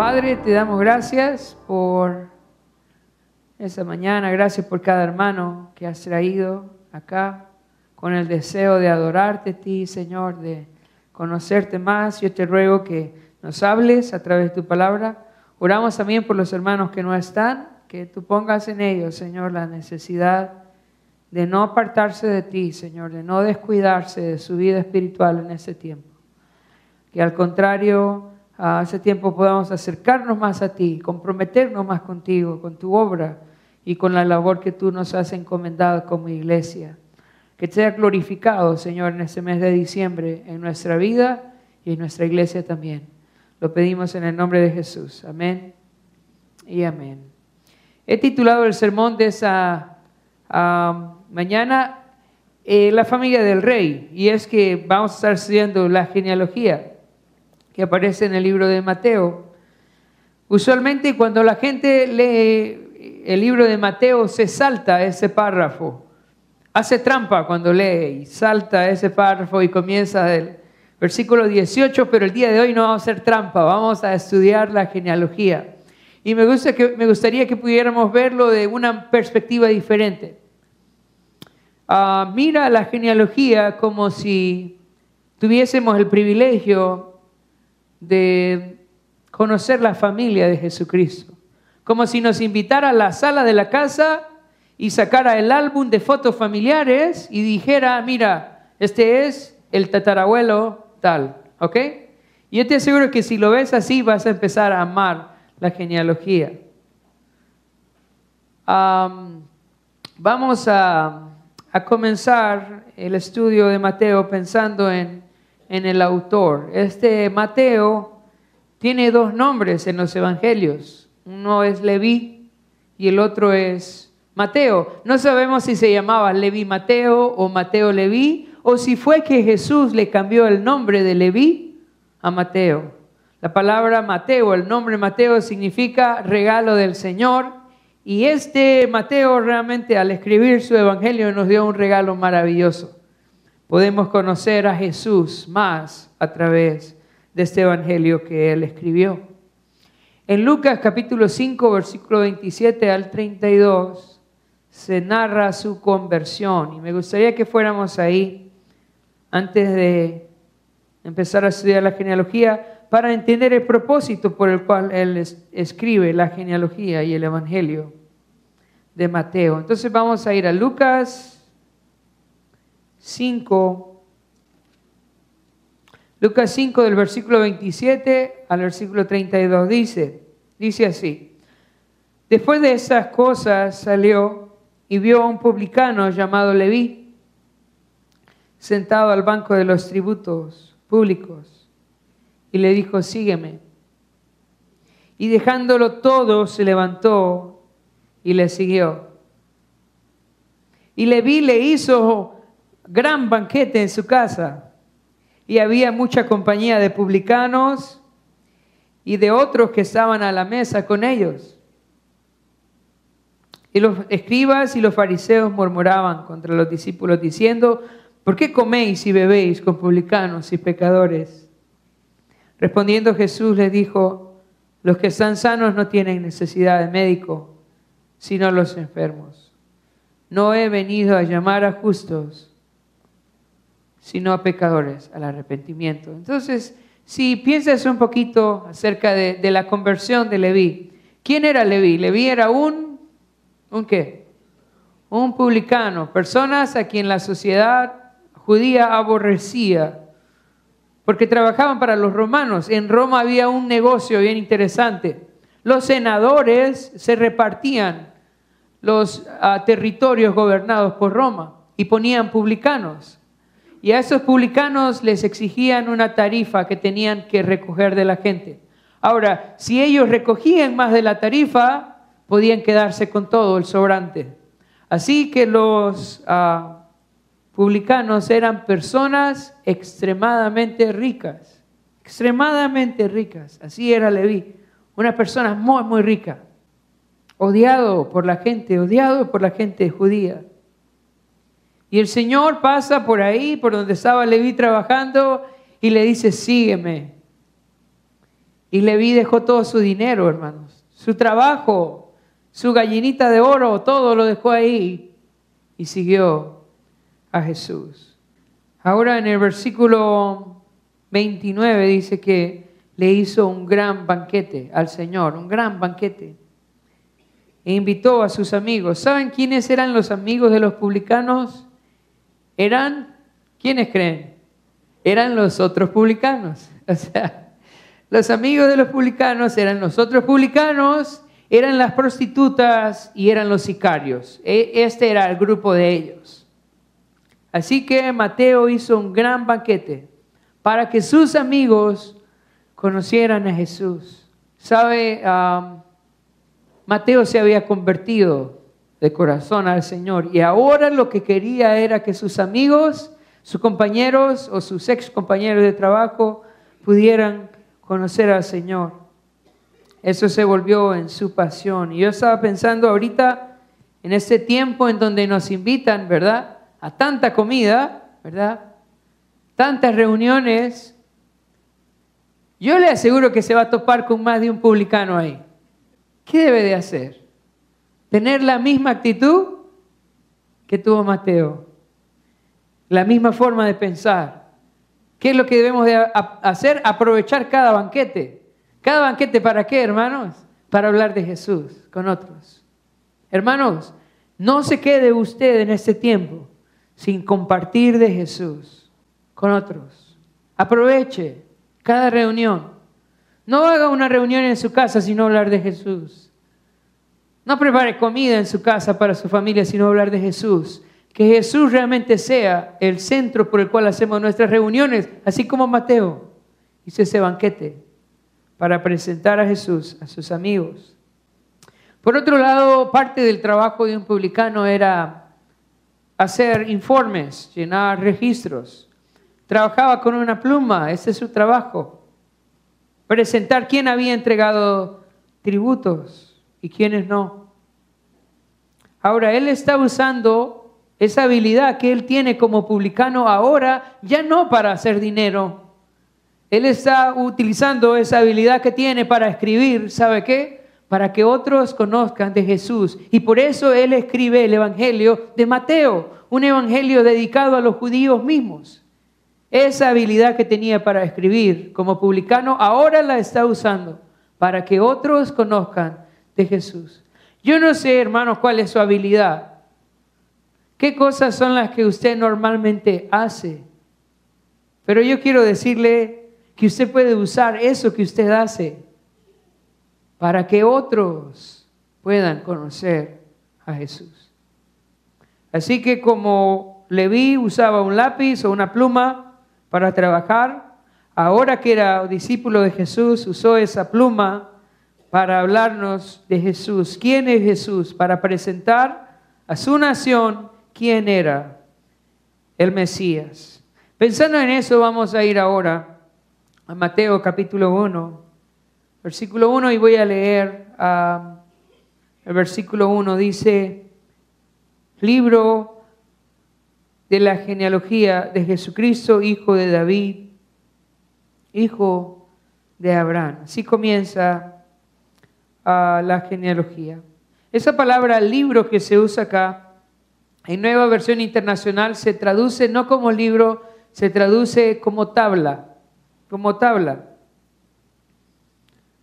Padre, te damos gracias por esa mañana, gracias por cada hermano que has traído acá con el deseo de adorarte a ti, Señor, de conocerte más. Yo te ruego que nos hables a través de tu palabra. Oramos también por los hermanos que no están, que tú pongas en ellos, Señor, la necesidad de no apartarse de ti, Señor, de no descuidarse de su vida espiritual en ese tiempo. Que al contrario, a ese tiempo podamos acercarnos más a ti, comprometernos más contigo, con tu obra y con la labor que tú nos has encomendado como iglesia. Que sea glorificado, Señor, en este mes de diciembre, en nuestra vida y en nuestra iglesia también. Lo pedimos en el nombre de Jesús. Amén y amén. He titulado el sermón de esa mañana eh, La familia del rey, y es que vamos a estar estudiando la genealogía aparece en el libro de Mateo. Usualmente cuando la gente lee el libro de Mateo se salta ese párrafo, hace trampa cuando lee y salta ese párrafo y comienza del versículo 18, pero el día de hoy no vamos a hacer trampa, vamos a estudiar la genealogía. Y me, gusta que, me gustaría que pudiéramos verlo de una perspectiva diferente. Ah, mira la genealogía como si tuviésemos el privilegio de conocer la familia de Jesucristo. Como si nos invitara a la sala de la casa y sacara el álbum de fotos familiares y dijera, mira, este es el tatarabuelo tal, ¿ok? Y yo te aseguro que si lo ves así vas a empezar a amar la genealogía. vamos a, comenzar el estudio de Mateo pensando en, en el autor. Este Mateo tiene dos nombres en los evangelios. Uno es Leví y el otro es Mateo. No sabemos si se llamaba Leví Mateo o Mateo Leví o si fue que Jesús le cambió el nombre de Leví a Mateo. La palabra Mateo, el nombre Mateo significa regalo del Señor y este Mateo realmente al escribir su evangelio nos dio un regalo maravilloso. Podemos conocer a Jesús más a través de este evangelio que él escribió. En Lucas capítulo 5, versículo 27 al 32, se narra su conversión y me gustaría que fuéramos ahí antes de empezar a estudiar la genealogía para entender el propósito por el cual él escribe la genealogía y el evangelio de Mateo. Entonces vamos a ir a Lucas 5. Lucas 5 del versículo 27 al versículo 32 dice, dice así, después de esas cosas salió y vio a un publicano llamado Leví sentado al banco de los tributos públicos y le dijo, sígueme. Y dejándolo todo, se levantó y le siguió. Y Leví le hizo gran banquete en su casa y había mucha compañía de publicanos y de otros que estaban a la mesa con ellos. Y los escribas y los fariseos murmuraban contra los discípulos diciendo, ¿Por qué coméis y bebéis con publicanos y pecadores? Respondiendo Jesús les dijo, los que están sanos no tienen necesidad de médico, sino los enfermos. No he venido a llamar a justos, sino a pecadores al arrepentimiento. Entonces, si piensas un poquito acerca de, la conversión de Leví, ¿quién era Leví? Leví era un, ¿un qué? Un publicano, personas a quien la sociedad judía aborrecía, porque trabajaban para los romanos. En Roma había un negocio bien interesante. Los senadores se repartían los ah, territorios gobernados por Roma y ponían publicanos. Y a esos publicanos les exigían una tarifa que tenían que recoger de la gente. Ahora, si ellos recogían más de la tarifa, podían quedarse con todo el sobrante. Así que los ah, publicanos eran personas extremadamente ricas, extremadamente ricas. Así era Leví, una persona muy, muy rica, odiado por la gente, odiado por la gente judía. Y el Señor pasa por ahí, por donde estaba Leví trabajando, y le dice, sígueme. Y Leví dejó todo su dinero, hermanos, su trabajo, su gallinita de oro, todo lo dejó ahí y siguió a Jesús. Ahora en el versículo 29 dice que le hizo un gran banquete al Señor, un gran banquete. E invitó a sus amigos. ¿Saben quiénes eran los amigos de los publicanos? Eran, ¿quiénes creen? Eran los otros publicanos. O sea, los amigos de los publicanos eran los otros publicanos, eran las prostitutas y eran los sicarios. E, este era el grupo de ellos. Así que Mateo hizo un gran banquete para que sus amigos conocieran a Jesús. ¿Sabe? Mateo se había convertido de corazón al Señor y ahora lo que quería era que sus amigos, sus compañeros o sus ex compañeros de trabajo pudieran conocer al Señor. Eso se volvió en su pasión. Y yo estaba pensando ahorita en ese tiempo en donde nos invitan, ¿verdad? A tanta comida, ¿verdad? Tantas reuniones. Yo le aseguro que se va a topar con más de un publicano ahí. ¿Qué debe de hacer? ¿Tener la misma actitud que tuvo Mateo? La misma forma de pensar. ¿Qué es lo que debemos de hacer? Aprovechar cada banquete. ¿Cada banquete para qué, hermanos? Para hablar de Jesús con otros. Hermanos, no se quede usted en este tiempo sin compartir de Jesús con otros. Aproveche cada reunión. No haga una reunión en su casa sino hablar de Jesús. No prepare comida en su casa para su familia sino hablar de Jesús. Que Jesús realmente sea el centro por el cual hacemos nuestras reuniones, así como Mateo hizo ese banquete para presentar a Jesús a sus amigos. Por otro lado, parte del trabajo de un publicano era hacer informes, llenar registros. Trabajaba con una pluma, ese es su trabajo presentar quién había entregado tributos y quiénes no. Ahora, él está usando esa habilidad que él tiene como publicano ahora, ya no para hacer dinero. Él está utilizando esa habilidad que tiene para escribir, ¿sabe qué? Para que otros conozcan de Jesús. Y por eso él escribe el Evangelio de Mateo, un evangelio dedicado a los judíos mismos. Esa habilidad que tenía para escribir como publicano, ahora la está usando para que otros conozcan de Jesús. Yo no sé, hermanos, cuál es su habilidad. ¿Qué cosas son las que usted normalmente hace? Pero yo quiero decirle que usted puede usar eso que usted hace para que otros puedan conocer a Jesús. Así que como Leví usaba un lápiz o una pluma, para trabajar. Ahora que era discípulo de Jesús, usó esa pluma para hablarnos de Jesús. ¿Quién es Jesús? Para presentar a su nación quién era el Mesías. Pensando en eso, vamos a ir ahora a Mateo capítulo 1, versículo 1, y voy a leer ah, el versículo 1. Dice, libro de la genealogía de Jesucristo, hijo de David, hijo de Abraham. Así comienza ah, la genealogía. Esa palabra libro que se usa acá, en nueva versión internacional, se traduce no como libro, se traduce como tabla, como tabla.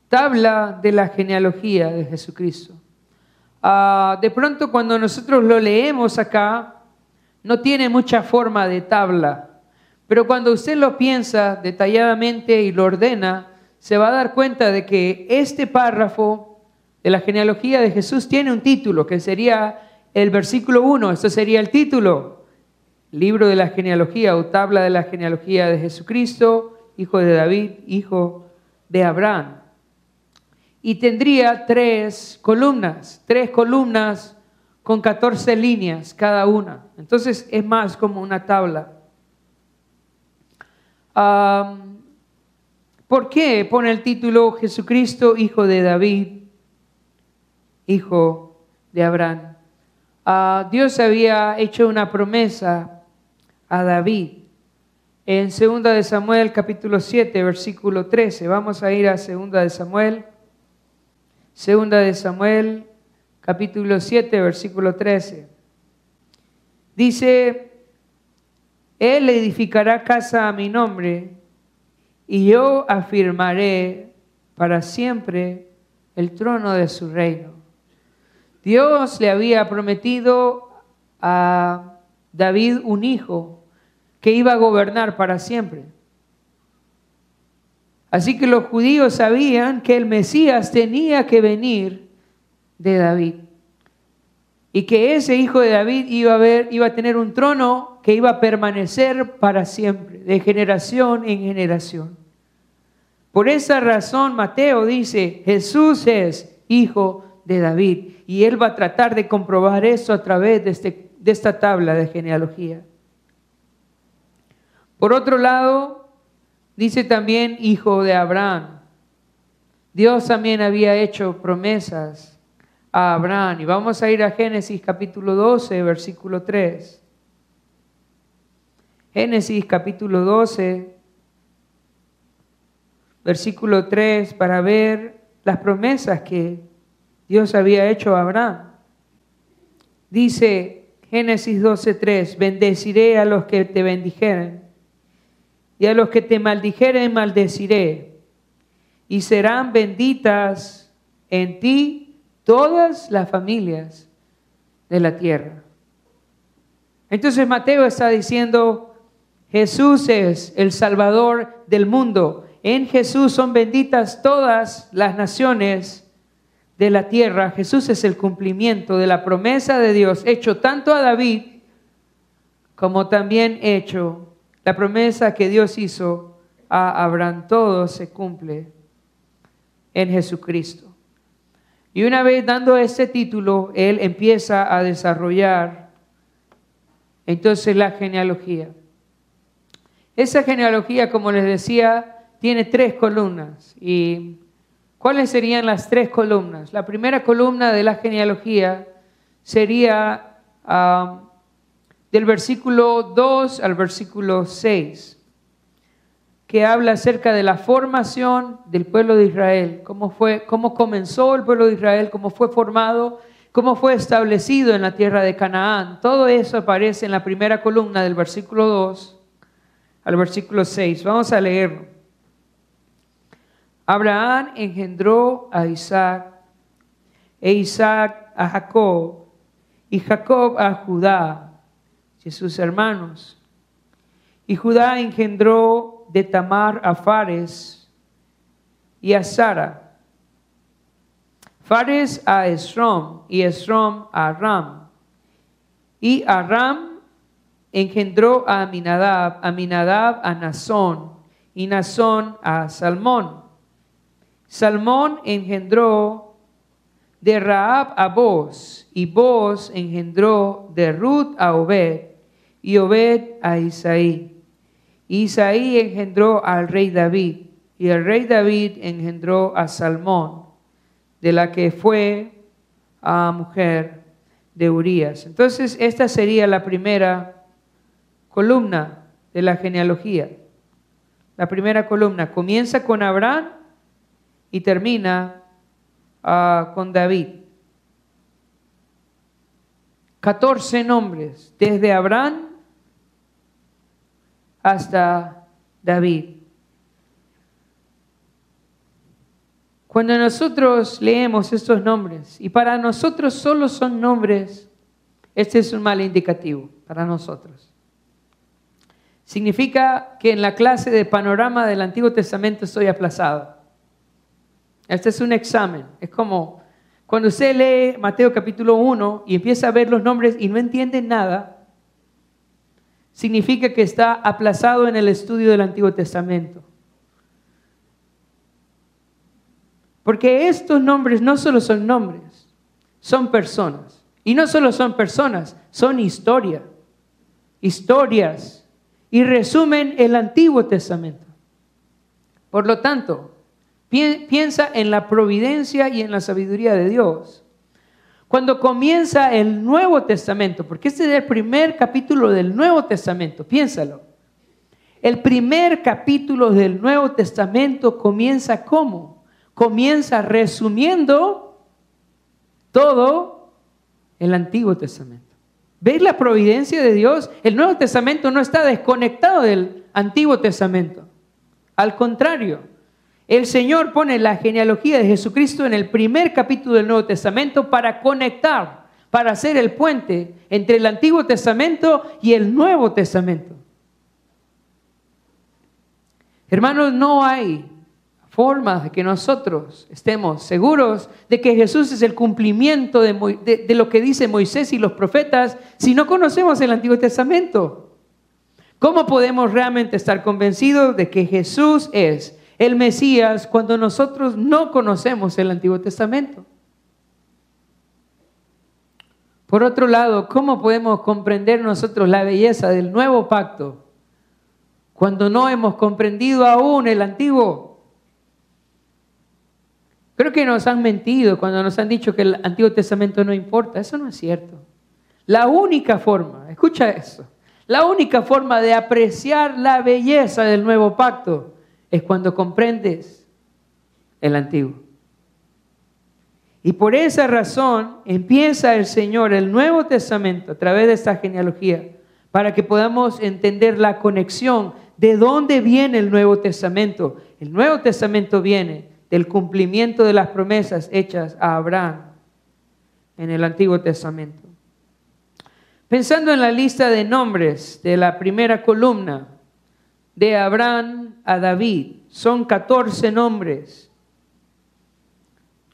Tabla de la genealogía de Jesucristo. Ah, de pronto cuando nosotros lo leemos acá, no tiene mucha forma de tabla, pero cuando usted lo piensa detalladamente y lo ordena, se va a dar cuenta de que este párrafo de la genealogía de Jesús tiene un título, que sería el versículo 1, esto sería el título, libro de la genealogía o tabla de la genealogía de Jesucristo, hijo de David, hijo de Abraham. Y tendría tres columnas, tres columnas con 14 líneas cada una. Entonces es más como una tabla. ¿Por qué pone el título Jesucristo, hijo de David, hijo de Abraham? Ah, Dios había hecho una promesa a David en 2 de Samuel capítulo 7, versículo 13. Vamos a ir a 2 de Samuel. 2 de Samuel capítulo 7, versículo 13. Dice, Él edificará casa a mi nombre y yo afirmaré para siempre el trono de su reino. Dios le había prometido a David un hijo que iba a gobernar para siempre. Así que los judíos sabían que el Mesías tenía que venir de David y que ese hijo de David iba a, iba a tener un trono que iba a permanecer para siempre, de generación en generación. Por esa razón Mateo dice, Jesús es hijo de David y él va a tratar de comprobar eso a través de, este, de esta tabla de genealogía. Por otro lado, dice también hijo de Abraham. Dios también había hecho promesas a Abraham. Y vamos a ir a Génesis capítulo 12, versículo 3. Génesis capítulo 12, versículo 3, para ver las promesas que Dios había hecho a Abraham. Dice Génesis 12, 3, bendeciré a los que te bendijeren y a los que te maldijeren maldeciré, y serán benditas en ti todas las familias de la tierra. Entonces Mateo está diciendo, Jesús es el Salvador del mundo. En Jesús son benditas todas las naciones de la tierra. Jesús es el cumplimiento de la promesa de Dios, hecho tanto a David como también hecho la promesa que Dios hizo a Abraham, todo se cumple en Jesucristo. Y una vez dando ese título, él empieza a desarrollar entonces la genealogía. Esa genealogía, como les decía, tiene tres columnas. ¿Y cuáles serían las tres columnas? La primera columna de la genealogía sería del versículo 2 al versículo 6, que habla acerca de la formación del pueblo de Israel, cómo, fue, cómo comenzó el pueblo de Israel, cómo fue formado, cómo fue establecido en la tierra de Canaán. Todo eso aparece en la primera columna del versículo 2 al versículo 6. Vamos a leerlo. Abraham engendró a Isaac, e Isaac a Jacob, y Jacob a Judá sus hermanos. Y Judá engendró de Tamar a Fares y a Sara. Fares a Esrom y Esrom a Ram. Y Aram engendró a Aminadab, Aminadab a Nazón y Nazón a Salmón. Salmón engendró de Raab a Boz y Boz engendró de Ruth a Obed y Obed a Isaí. Isaí engendró al rey David y el rey David engendró a Salmón, de la que fue a mujer de Urías. Entonces, esta sería la primera columna de la genealogía. La primera columna comienza con Abraham y termina ah, con David. 14 nombres, desde Abraham hasta David. Cuando nosotros leemos estos nombres, y para nosotros solo son nombres, este es un mal indicativo para nosotros. Significa que en la clase de panorama del Antiguo Testamento estoy aplazado. Este es un examen. Es como cuando usted lee Mateo capítulo 1 y empieza a ver los nombres y no entiende nada, significa que está aplazado en el estudio del Antiguo Testamento. Porque estos nombres no solo son nombres, son personas. Y no solo son personas, son historia. Historias. Y resumen el Antiguo Testamento. Por lo tanto, piensa en la providencia y en la sabiduría de Dios. Cuando comienza el Nuevo Testamento, porque este es el primer capítulo del Nuevo Testamento, piénsalo. El primer capítulo del Nuevo Testamento comienza como? Comienza resumiendo todo el Antiguo Testamento. ¿Veis la providencia de Dios? El Nuevo Testamento no está desconectado del Antiguo Testamento. Al contrario, el Señor pone la genealogía de Jesucristo en el primer capítulo del Nuevo Testamento para conectar, para hacer el puente entre el Antiguo Testamento y el Nuevo Testamento. Hermanos, no hay forma de que nosotros estemos seguros de que Jesús es el cumplimiento de, de, lo que dice Moisés y los profetas si no conocemos el Antiguo Testamento. ¿Cómo podemos realmente estar convencidos de que Jesús es el Mesías cuando nosotros no conocemos el Antiguo Testamento. Por otro lado, ¿cómo podemos comprender nosotros la belleza del nuevo pacto cuando no hemos comprendido aún el antiguo? Creo que nos han mentido cuando nos han dicho que el Antiguo Testamento no importa. Eso no es cierto. La única forma, escucha eso, la única forma de apreciar la belleza del nuevo pacto es cuando comprendes el antiguo. Y por esa razón empieza el Señor el Nuevo Testamento a través de esta genealogía para que podamos entender la conexión de dónde viene el Nuevo Testamento. El Nuevo Testamento viene del cumplimiento de las promesas hechas a Abraham en el Antiguo Testamento. Pensando en la lista de nombres de la primera columna, de Abraham a David. Son 14 nombres.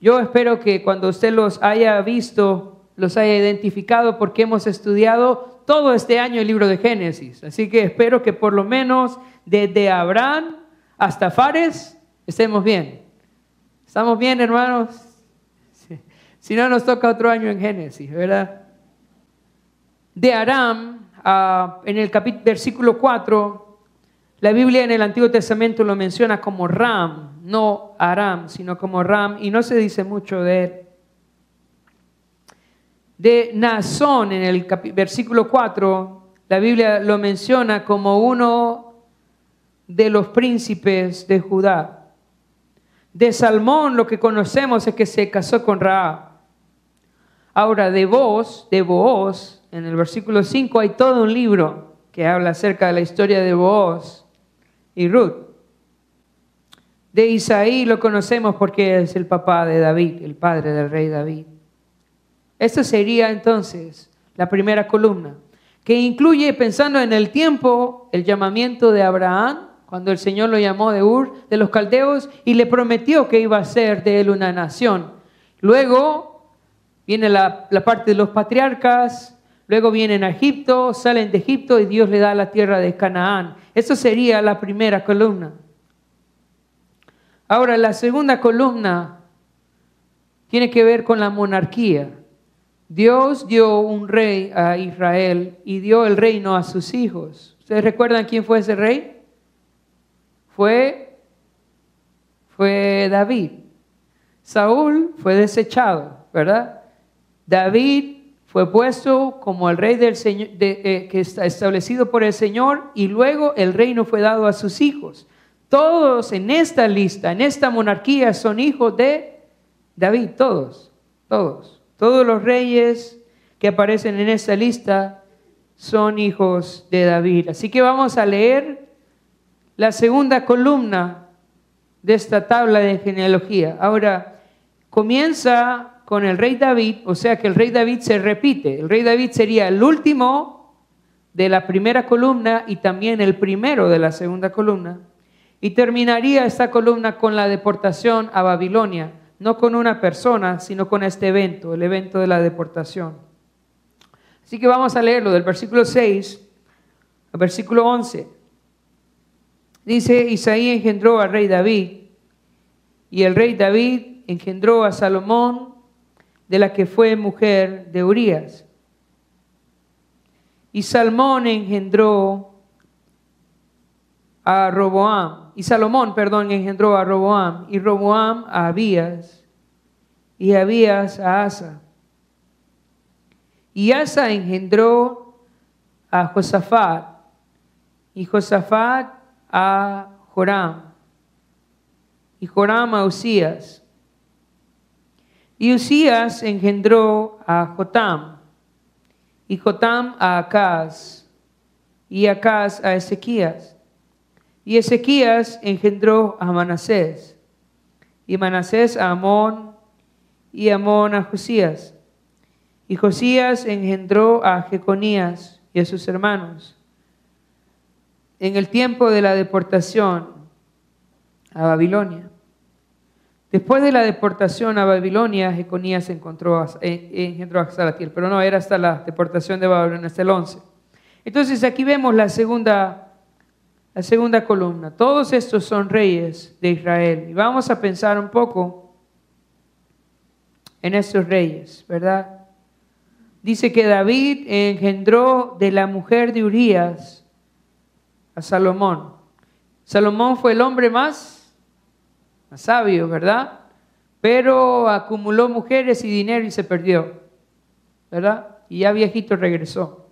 Yo espero que cuando usted los haya visto, los haya identificado porque hemos estudiado todo este año el libro de Génesis. Así que espero que por lo menos desde Abraham hasta Fares estemos bien. ¿Estamos bien, hermanos? Si no, nos toca otro año en Génesis, ¿verdad? De Aram, ah, en el versículo 4, la Biblia en el Antiguo Testamento lo menciona como Ram, no Aram, sino como Ram, y no se dice mucho de él. De Nazón, en el versículo 4, la Biblia lo menciona como uno de los príncipes de Judá. De Salmón lo que conocemos es que se casó con Raab. Ahora, de vos, de vos, en el versículo 5 hay todo un libro que habla acerca de la historia de vos y Ruth. De Isaí lo conocemos porque es el papá de David, el padre del rey David. Esto sería entonces la primera columna, que incluye, pensando en el tiempo, el llamamiento de Abraham, cuando el Señor lo llamó de Ur, de los caldeos, y le prometió que iba a ser de él una nación. Luego viene la, parte de los patriarcas, luego vienen a Egipto, salen de Egipto y Dios le da la tierra de Canaán. Eso sería la primera columna. Ahora, la segunda columna tiene que ver con la monarquía. Dios dio un rey a Israel y dio el reino a sus hijos. ¿Ustedes recuerdan quién fue ese rey? Fue, fue David. Saúl fue desechado, ¿verdad? David fue puesto como el rey del Señor, eh, que está establecido por el Señor y luego el reino fue dado a sus hijos. Todos en esta lista, en esta monarquía, son hijos de David, todos, todos. Todos los reyes que aparecen en esta lista son hijos de David. Así que vamos a leer la segunda columna de esta tabla de genealogía. Ahora, comienza con el rey David, o sea que el rey David se repite. El rey David sería el último de la primera columna y también el primero de la segunda columna. Y terminaría esta columna con la deportación a Babilonia, no con una persona, sino con este evento, el evento de la deportación. Así que vamos a leerlo del versículo 6 al versículo 11. Dice, Isaí engendró al rey David, y el rey David engendró a Salomón, de la que fue mujer de Urías. Y Salmón engendró a Roboam, y Salomón, perdón, engendró a Roboam, y Roboam a Abías, y Abías a Asa. Y Asa engendró a Josafat, y Josafat a Joram, y Joram a Usías. Y Usías engendró a Jotam, y Jotam a Acaz, y Acaz a Ezequías. Y Ezequías engendró a Manasés, y Manasés a Amón, y Amón a Josías. Y Josías engendró a Jeconías y a sus hermanos. En el tiempo de la deportación a Babilonia. Después de la deportación a Babilonia, Jeconías encontró engendró a Salatiel, pero no, era hasta la deportación de Babilonia, hasta el 11. Entonces aquí vemos la segunda, la segunda columna. Todos estos son reyes de Israel. Y vamos a pensar un poco en estos reyes, ¿verdad? Dice que David engendró de la mujer de Urías a Salomón. Salomón fue el hombre más sabio, ¿verdad? Pero acumuló mujeres y dinero y se perdió, ¿verdad? Y ya viejito regresó.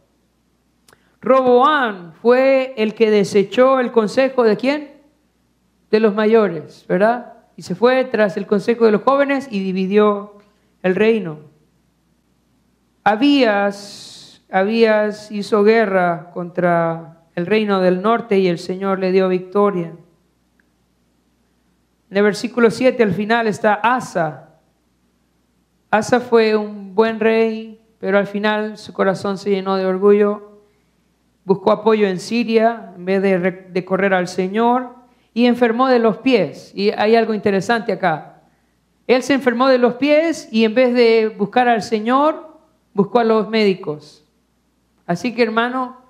Roboán fue el que desechó el consejo de quién? De los mayores, ¿verdad? Y se fue tras el consejo de los jóvenes y dividió el reino. Abías, Abías hizo guerra contra el reino del norte y el Señor le dio victoria. En el versículo 7 al final está Asa. Asa fue un buen rey, pero al final su corazón se llenó de orgullo. Buscó apoyo en Siria en vez de, correr al Señor y enfermó de los pies. Y hay algo interesante acá. Él se enfermó de los pies y en vez de buscar al Señor, buscó a los médicos. Así que hermano,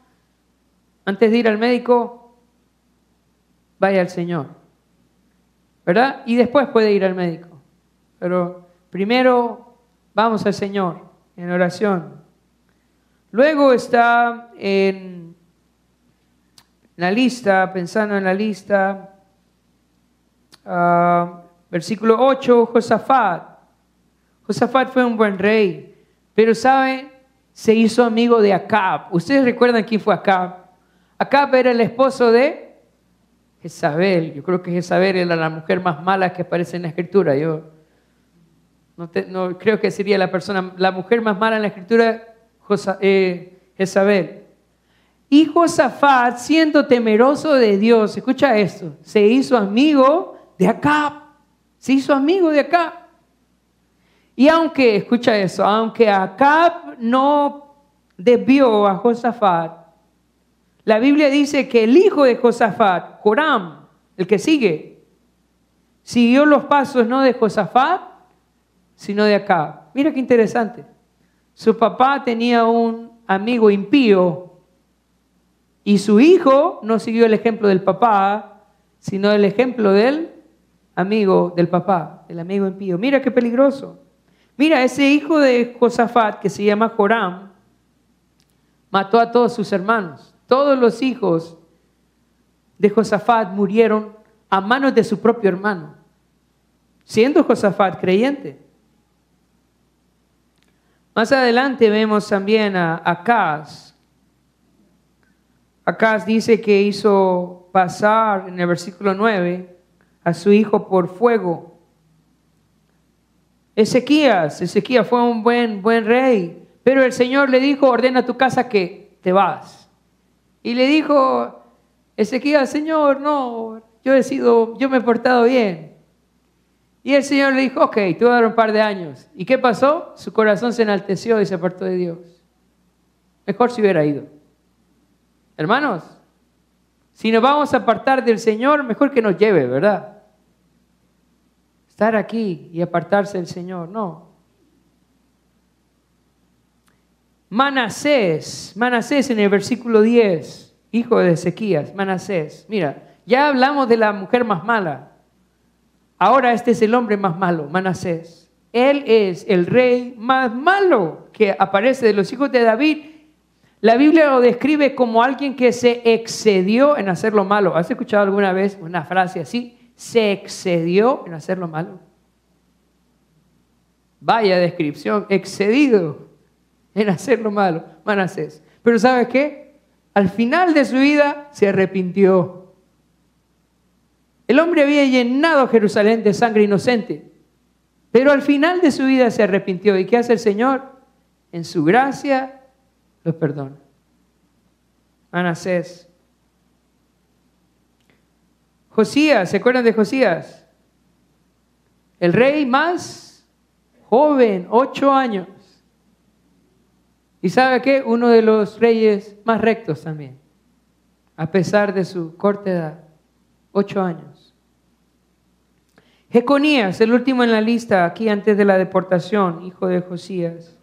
antes de ir al médico, vaya al Señor. ¿verdad? Y después puede ir al médico. Pero primero vamos al Señor en oración. Luego está en la lista, pensando en la lista, ah, versículo 8, Josafat. Josafat fue un buen rey, pero ¿sabe? Se hizo amigo de Acab. ¿Ustedes recuerdan quién fue Acab? Acab era el esposo de Jezabel. Yo creo que Jezabel era la mujer más mala que aparece en la escritura. Yo no, creo que sería la persona, la mujer más mala en la escritura, eh, Jezabel. Y Josafat, siendo temeroso de Dios, escucha esto, se hizo amigo de Acab. Se hizo amigo de Acab. Y aunque, escucha eso, aunque Acab no desvió a Josafat, la Biblia dice que el hijo de Josafat, Joram, el que sigue, siguió los pasos no de Josafat, sino de acá. Mira qué interesante. Su papá tenía un amigo impío y su hijo no siguió el ejemplo del papá, sino el ejemplo del amigo del papá, el amigo impío. Mira qué peligroso. Mira, ese hijo de Josafat que se llama Joram mató a todos sus hermanos. Todos los hijos de Josafat murieron a manos de su propio hermano, siendo Josafat creyente. Más adelante vemos también a Acaz. Acaz dice que hizo pasar en el versículo 9 a su hijo por fuego. Ezequías, Ezequías fue un buen, buen rey, pero el Señor le dijo, ordena tu casa que te vas. Y le dijo Ezequiel, Señor, no, yo he sido, yo me he portado bien. Y el Señor le dijo, ok, te voy un par de años. ¿Y qué pasó? Su corazón se enalteció y se apartó de Dios. Mejor si hubiera ido. Hermanos, si nos vamos a apartar del Señor, mejor que nos lleve, ¿verdad? Estar aquí y apartarse del Señor, no. Manasés, Manasés en el versículo 10, hijo de Ezequías, Manasés. Mira, ya hablamos de la mujer más mala. Ahora este es el hombre más malo, Manasés. Él es el rey más malo que aparece de los hijos de David. La Biblia lo describe como alguien que se excedió en hacer lo malo. ¿Has escuchado alguna vez una frase así? Se excedió en hacer lo malo. Vaya descripción, excedido en hacer lo malo, Manasés. Pero ¿sabes qué? Al final de su vida se arrepintió. El hombre había llenado Jerusalén de sangre inocente, pero al final de su vida se arrepintió. ¿Y qué hace el Señor? En su gracia los perdona. Manasés. Josías, ¿se acuerdan de Josías? El rey más joven, ocho años. ¿Y sabe qué? Uno de los reyes más rectos también, a pesar de su corta edad, ocho años. Jeconías, el último en la lista, aquí antes de la deportación, hijo de Josías.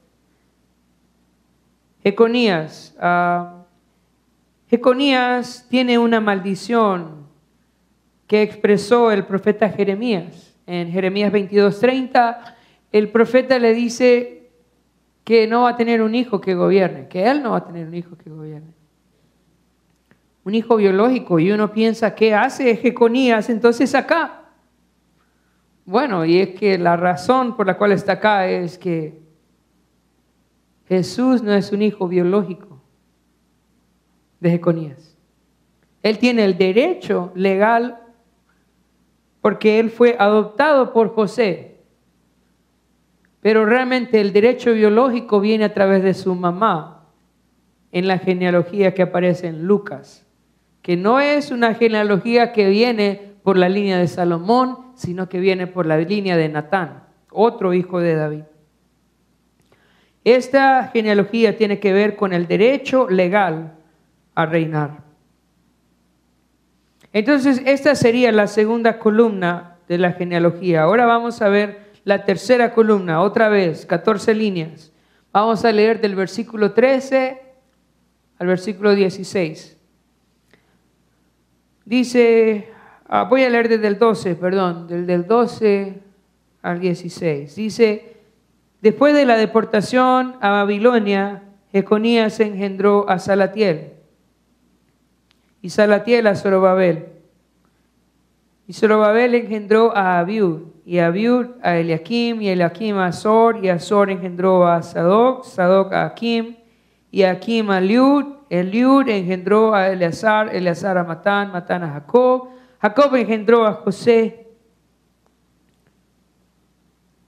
Jeconías, uh, Jeconías tiene una maldición que expresó el profeta Jeremías. En Jeremías 22:30, el profeta le dice, que no va a tener un hijo que gobierne, que él no va a tener un hijo que gobierne. Un hijo biológico y uno piensa, ¿qué hace Jeconías entonces acá? Bueno, y es que la razón por la cual está acá es que Jesús no es un hijo biológico de Jeconías. Él tiene el derecho legal porque él fue adoptado por José, pero realmente el derecho biológico viene a través de su mamá en la genealogía que aparece en Lucas, que no es una genealogía que viene por la línea de Salomón, sino que viene por la línea de Natán, otro hijo de David. Esta genealogía tiene que ver con el derecho legal a reinar. Entonces, esta sería la segunda columna de la genealogía. Ahora vamos a ver la tercera columna, otra vez, 14 líneas. Vamos a leer del versículo 13 al versículo 16. Dice, ah, voy a leer desde el 12, perdón, del, del 12 al 16. Dice, después de la deportación a Babilonia, Jeconías engendró a Salatiel y Salatiel a Zorobabel. Y Zorobabel engendró a Abiud, y Abiud a Eliakim, y Eliakim a Azor, y Azor engendró a Sadoc, Sadoc a Akim, y Akim a Liud, Eliud engendró a Eleazar, Eleazar a Matán, Matán a Jacob, Jacob engendró a José,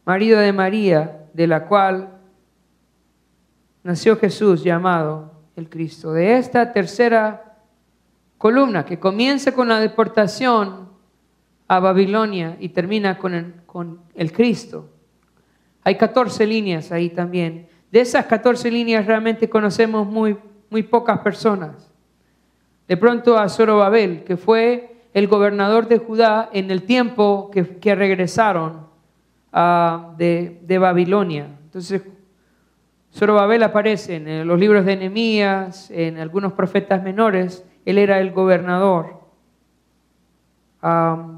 marido de María, de la cual nació Jesús llamado el Cristo. De esta tercera columna que comienza con la deportación a Babilonia y termina con el, con el Cristo. Hay 14 líneas ahí también. De esas 14 líneas realmente conocemos muy, muy pocas personas. De pronto a Zorobabel, que fue el gobernador de Judá en el tiempo que, regresaron ah, de, de, Babilonia. Entonces, Zorobabel aparece en los libros de Nehemías, en algunos profetas menores. Él era el gobernador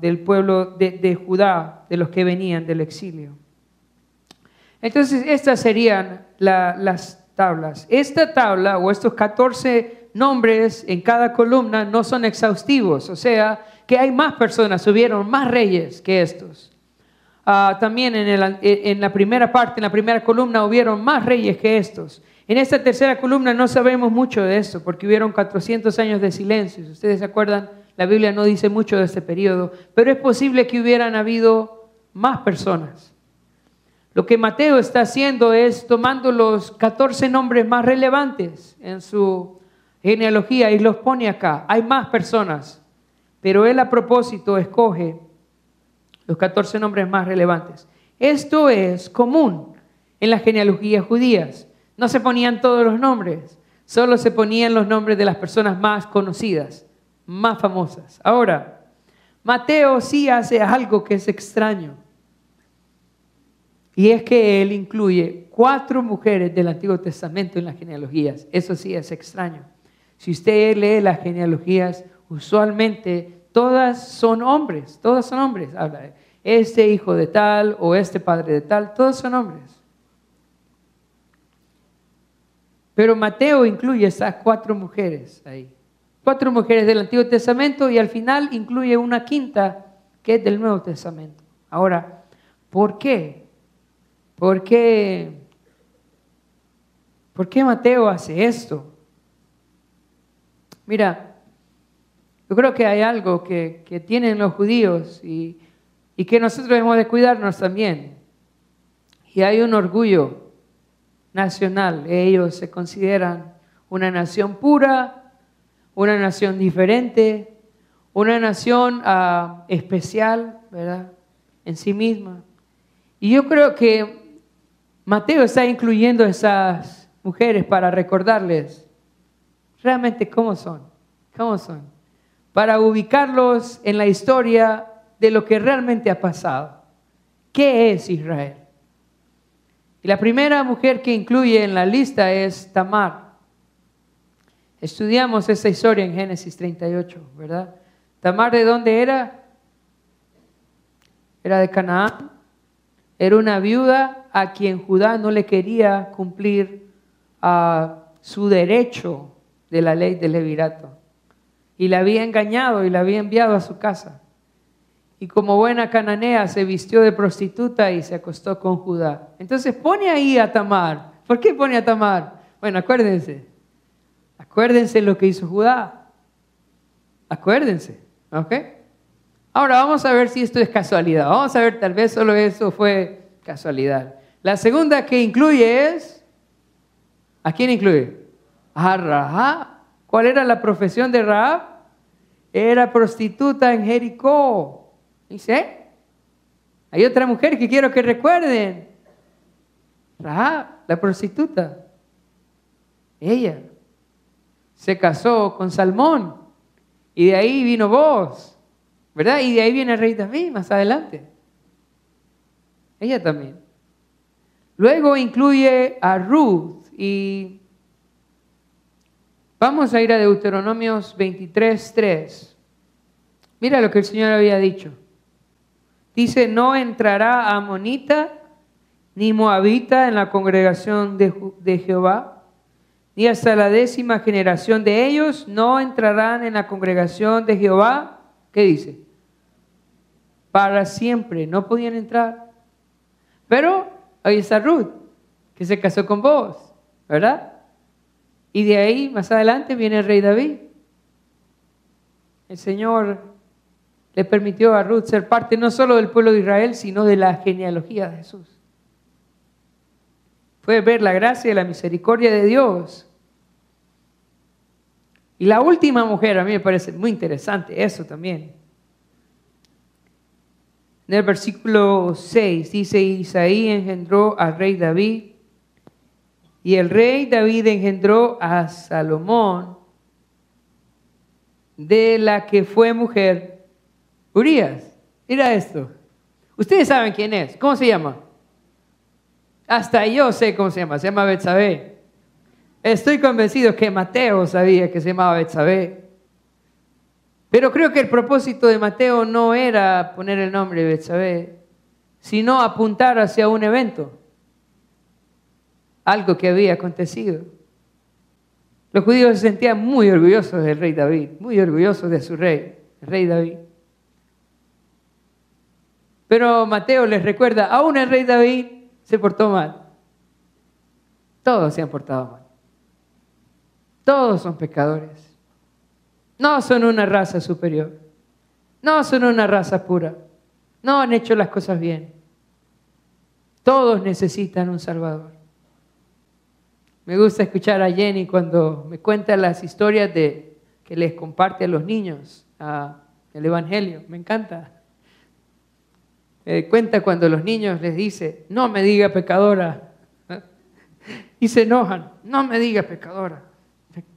del pueblo de, Judá, de los que venían del exilio. Entonces, estas serían las tablas. Esta tabla o estos 14 nombres en cada columna no son exhaustivos, o sea, que hay más personas, hubieron más reyes que estos. Ah, también en, en, la primera parte, en la primera columna, hubieron más reyes que estos. En esta tercera columna no sabemos mucho de eso, porque hubieron 400 años de silencio. ¿Ustedes se acuerdan? La Biblia no dice mucho de este periodo, pero es posible que hubieran habido más personas. Lo que Mateo está haciendo es tomando los 14 nombres más relevantes en su genealogía y los pone acá. Hay más personas, pero él a propósito escoge los 14 nombres más relevantes. Esto es común en las genealogías judías. No se ponían todos los nombres, solo se ponían los nombres de las personas más conocidas más famosas. Ahora, Mateo sí hace algo que es extraño. Y es que él incluye cuatro mujeres del Antiguo Testamento en las genealogías. Eso sí es extraño. Si usted lee las genealogías, usualmente todas son hombres, todas son hombres. Habla de este hijo de tal o este padre de tal, todos son hombres. Pero Mateo incluye esas cuatro mujeres ahí cuatro mujeres del Antiguo Testamento y al final incluye una quinta que es del Nuevo Testamento. Ahora, ¿por qué? ¿Por qué? ¿Por qué Mateo hace esto? Mira, Yo creo que hay algo que, que tienen los judíos y, y que nosotros debemos de cuidarnos también. Y hay un orgullo nacional. Ellos se consideran una nación pura, una nación diferente, una nación ah, especial, ¿verdad? En sí misma. Y yo creo que Mateo está incluyendo a esas mujeres para recordarles realmente cómo son, cómo son, para ubicarlos en la historia de lo que realmente ha pasado. ¿Qué es Israel? Y la primera mujer que incluye en la lista es Tamar. Estudiamos esa historia en Génesis 38, ¿verdad? Tamar de dónde era? Era de Canaán. Era una viuda a quien Judá no le quería cumplir a su derecho de la ley del levirato. Y la había engañado y la había enviado a su casa. Y como buena cananea se vistió de prostituta y se acostó con Judá. Entonces pone ahí a Tamar. ¿Por qué pone a Tamar? Bueno, acuérdense. Acuérdense lo que hizo Judá. Acuérdense. ¿Ok? Ahora vamos a ver si esto es casualidad. Vamos a ver, tal vez solo eso fue casualidad. La segunda que incluye es, ¿a quién incluye? A Rahab. ¿Cuál era la profesión de Rahab? Era prostituta en Jericó. Dice, hay otra mujer que quiero que recuerden. Rahab, la prostituta. Ella se casó con Salmón y de ahí vino vos, ¿verdad? Y de ahí viene el rey David más adelante. Ella también. Luego incluye a Ruth y vamos a ir a Deuteronomios 23, 3. Mira lo que el Señor había dicho. Dice, no entrará amonita ni moabita en la congregación de, Jehová, ni hasta la décima generación de ellos no entrarán en la congregación de Jehová. ¿Qué dice? Para siempre, no podían entrar. Pero ahí está Ruth, que se casó con vos, ¿verdad? Y de ahí, más adelante, viene el rey David. El Señor le permitió a Ruth ser parte no solo del pueblo de Israel, sino de la genealogía de Jesús. Fue ver la gracia y la misericordia de Dios. Y la última mujer, a mí me parece muy interesante eso también. En el versículo 6 dice, Isaí engendró al rey David, y el rey David engendró a Salomón, de la que fue mujer Urias, mira esto. Ustedes saben quién es. ¿Cómo se llama? Hasta yo sé cómo se llama. Se llama Betsabé. Estoy convencido que Mateo sabía que se llamaba Betsabé. Pero creo que el propósito de Mateo no era poner el nombre de Betsabé, sino apuntar hacia un evento, algo que había acontecido. Los judíos se sentían muy orgullosos del rey David, muy orgullosos de su rey, el rey David. Pero Mateo les recuerda, aún el rey David se portó mal. Todos se han portado mal. Todos son pecadores. No son una raza superior. No son una raza pura. No han hecho las cosas bien. Todos necesitan un Salvador. Me gusta escuchar a Jenny cuando me cuenta las historias de, que les comparte a los niños el Evangelio. Me encanta. Me cuenta cuando los niños les dice, no me diga pecadora. Y se enojan, no me diga pecadora,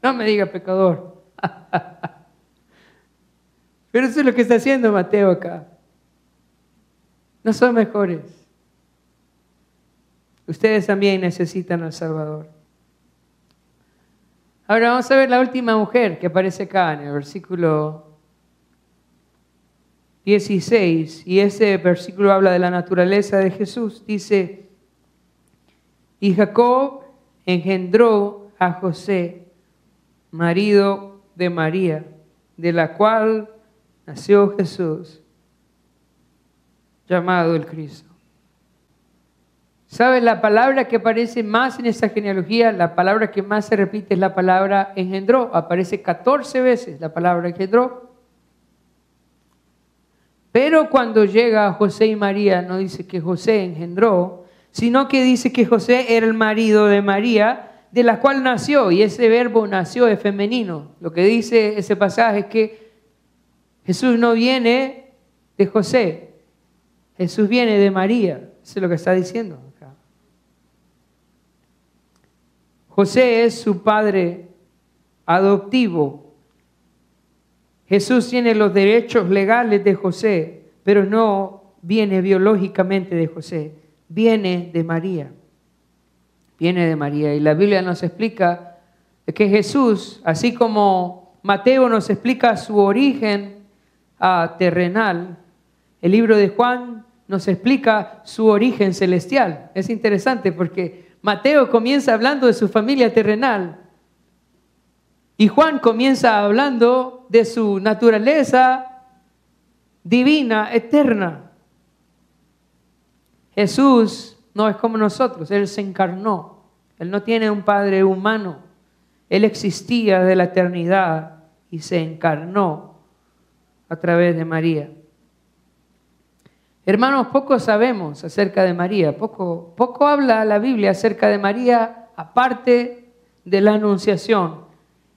no me diga pecador. Pero eso es lo que está haciendo Mateo acá. No son mejores. Ustedes también necesitan al Salvador. Ahora vamos a ver la última mujer que aparece acá en el versículo 16, y ese versículo habla de la naturaleza de Jesús, dice, y Jacob engendró a José, marido de María, de la cual nació Jesús, llamado el Cristo. ¿Sabes? La palabra que aparece más en esta genealogía, la palabra que más se repite es la palabra engendró. Aparece 14 veces la palabra engendró Pero cuando llega José y María, no dice que José engendró, sino que dice que José era el marido de María, de la cual nació, y ese verbo nació es femenino. Lo que dice ese pasaje es que Jesús no viene de José, Jesús viene de María. Eso es lo que está diciendo José es su padre adoptivo. Jesús tiene los derechos legales de José, pero no viene biológicamente de José, viene de María. Viene de María. Y la Biblia nos explica que Jesús, así como Mateo nos explica su origen ah, terrenal, el libro de Juan nos explica su origen celestial. Es interesante porque Mateo comienza hablando de su familia terrenal y Juan comienza hablando de su naturaleza divina, eterna. Jesús no es como nosotros, Él se encarnó. Él no tiene un padre humano. Él existía de la eternidad y se encarnó a través de María. Hermanos, poco sabemos acerca de María, poco, poco habla la Biblia acerca de María aparte de la anunciación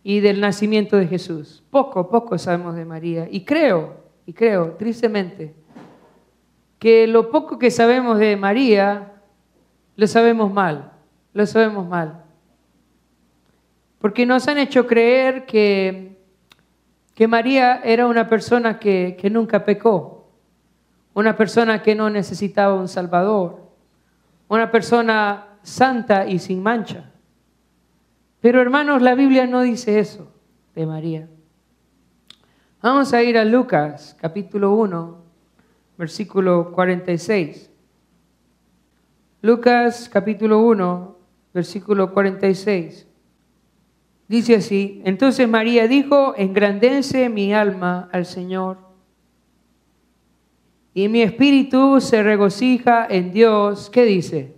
y del nacimiento de Jesús. Poco, poco sabemos de María. Y creo, y creo, tristemente, que lo poco que sabemos de María, lo sabemos mal, lo sabemos mal. Porque nos han hecho creer que, que María era una persona que, que nunca pecó una persona que no necesitaba un Salvador, una persona santa y sin mancha. Pero hermanos, la Biblia no dice eso de María. Vamos a ir a Lucas capítulo 1, versículo 46. Lucas capítulo 1, versículo 46. Dice así, entonces María dijo, engrandece mi alma al Señor y mi espíritu se regocija en Dios. ¿Qué dice?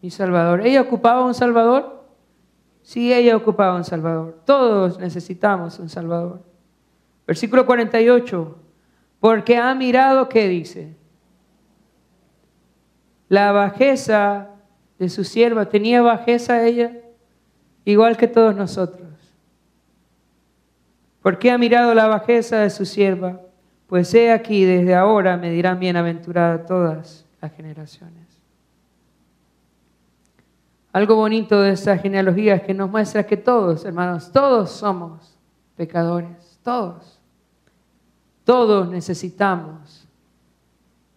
Mi Salvador. ¿Ella ocupaba un Salvador? Sí, ella ocupaba un Salvador. Todos necesitamos un Salvador. Versículo 48. Porque ha mirado, ¿qué dice? La bajeza de su sierva. ¿Tenía bajeza ella? Igual que todos nosotros. Porque ha mirado la bajeza de su sierva pues he aquí, desde ahora me dirán bienaventurada todas las generaciones. Algo bonito de esta genealogía es que nos muestra que todos, hermanos, todos somos pecadores, todos. Todos necesitamos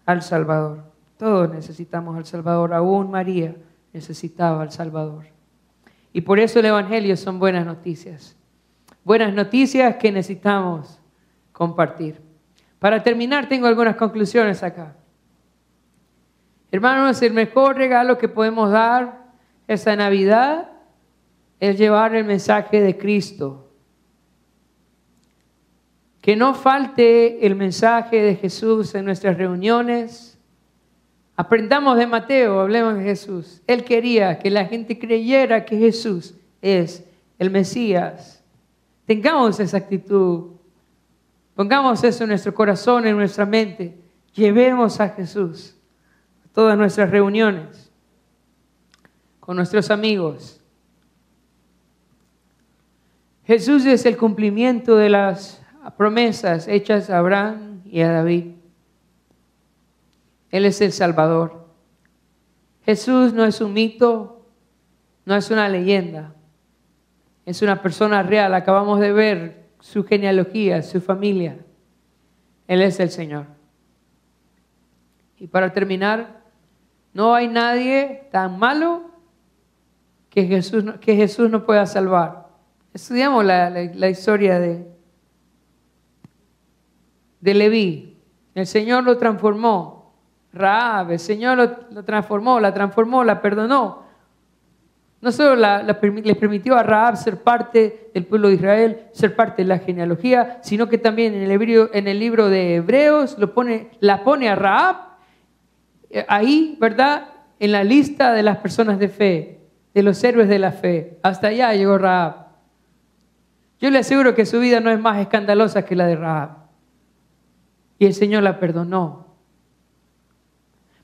al Salvador. Todos necesitamos al Salvador. Aún María necesitaba al Salvador. Y por eso el Evangelio son buenas noticias. Buenas noticias que necesitamos compartir. Para terminar, tengo algunas conclusiones acá. Hermanos, el mejor regalo que podemos dar esta Navidad es llevar el mensaje de Cristo. Que no falte el mensaje de Jesús en nuestras reuniones. Aprendamos de Mateo, hablemos de Jesús. Él quería que la gente creyera que Jesús es el Mesías. Tengamos esa actitud Pongamos eso en nuestro corazón, en nuestra mente. Llevemos a Jesús a todas nuestras reuniones nuestros amigos. Jesús es el cumplimiento de las promesas hechas a Abraham y a David. Él es el Salvador. Jesús no es un mito, no es una leyenda, es una persona real. Acabamos de ver su genealogía, su familia. Él es el Señor. Y para terminar, no hay nadie tan malo que Jesús, que Jesús no pueda salvar. Estudiamos la, historia de, de Leví. El Señor lo transformó. Raab, el Señor lo, lo transformó, la transformó, la perdonó. No solo les permitió a Raab ser parte del pueblo de Israel, ser parte de la genealogía, sino que también en el, en el libro de Hebreos lo pone, la pone a Raab eh, ahí, ¿verdad? En la lista de las personas de fe, de los héroes de la fe. Hasta allá llegó Raab. Yo le aseguro que su vida no es más escandalosa que la de Raab. y el Señor la perdonó.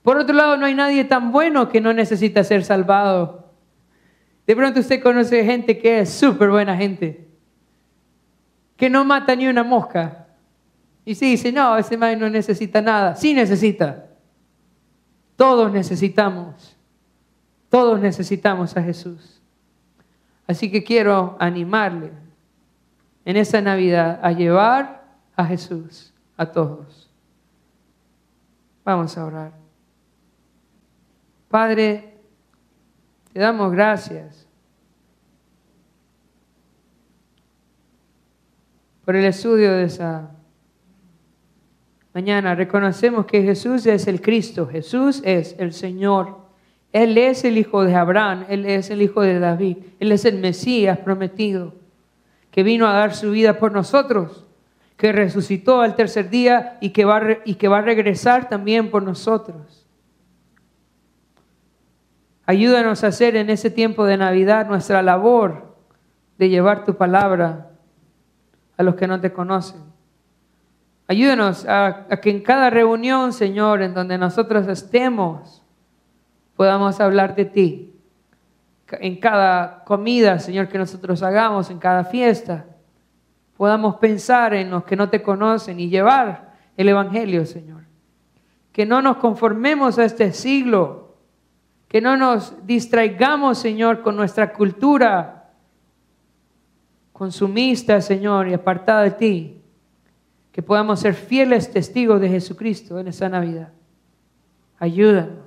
Por otro lado, no hay nadie tan bueno que no necesita ser salvado. De pronto usted conoce gente que es súper buena gente, que no mata ni una mosca. Y sí, dice, no, ese man no necesita nada. Sí necesita. Todos necesitamos. Todos necesitamos a Jesús. Así que quiero animarle en esta Navidad a llevar a Jesús a todos. Vamos a orar. Padre, te damos gracias por el estudio de esa mañana. Reconocemos que Jesús es el Cristo, Jesús es el Señor. Él es el hijo de Abraham, Él es el hijo de David, Él es el Mesías prometido, que vino a dar su vida por nosotros, que resucitó al tercer día y que va, y que va a regresar también por nosotros. Ayúdanos a hacer en ese tiempo de Navidad nuestra labor de llevar tu palabra a los que no te conocen. Ayúdanos a, a que en cada reunión, Señor, en donde nosotros estemos, podamos hablar de ti. En cada comida, Señor, que nosotros hagamos, en cada fiesta, podamos pensar en los que no te conocen y llevar el Evangelio, Señor. Que no nos conformemos a este siglo, que no nos distraigamos, Señor, con nuestra cultura consumista, Señor, y apartada de ti. Que podamos ser fieles testigos de Jesucristo en esta Navidad. Ayúdanos,